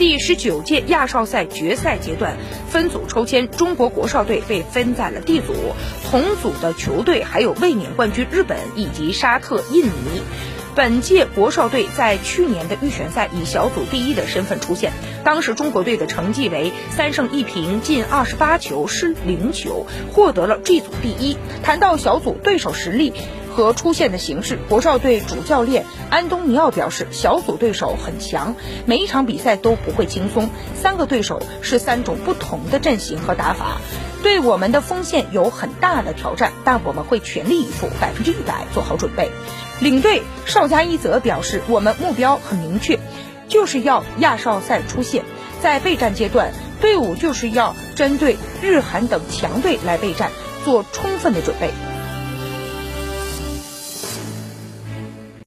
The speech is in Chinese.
第十九届亚少赛决赛阶段分组抽签，中国国少队被分在了 D 组，同组的球队还有卫冕冠军日本以及沙特、印尼。本届国少队在去年的预选赛以小组第一的身份出现，当时中国队的成绩为三胜一平，进二十八球，失零球，获得了 G 组第一。谈到小组对手实力和出现的形式，国少队主教练安东尼奥表示，小组对手很强，每一场比赛都不会轻松，三个对手是三种不同的阵型和打法，对我们的锋线有很大的挑战，但我们会全力以赴，百分之一百做好准备。领队邵佳一则表示，我们目标很明确，就是要亚少赛出线。在备战阶段，队伍就是要针对日韩等强队来备战，做充分的准备。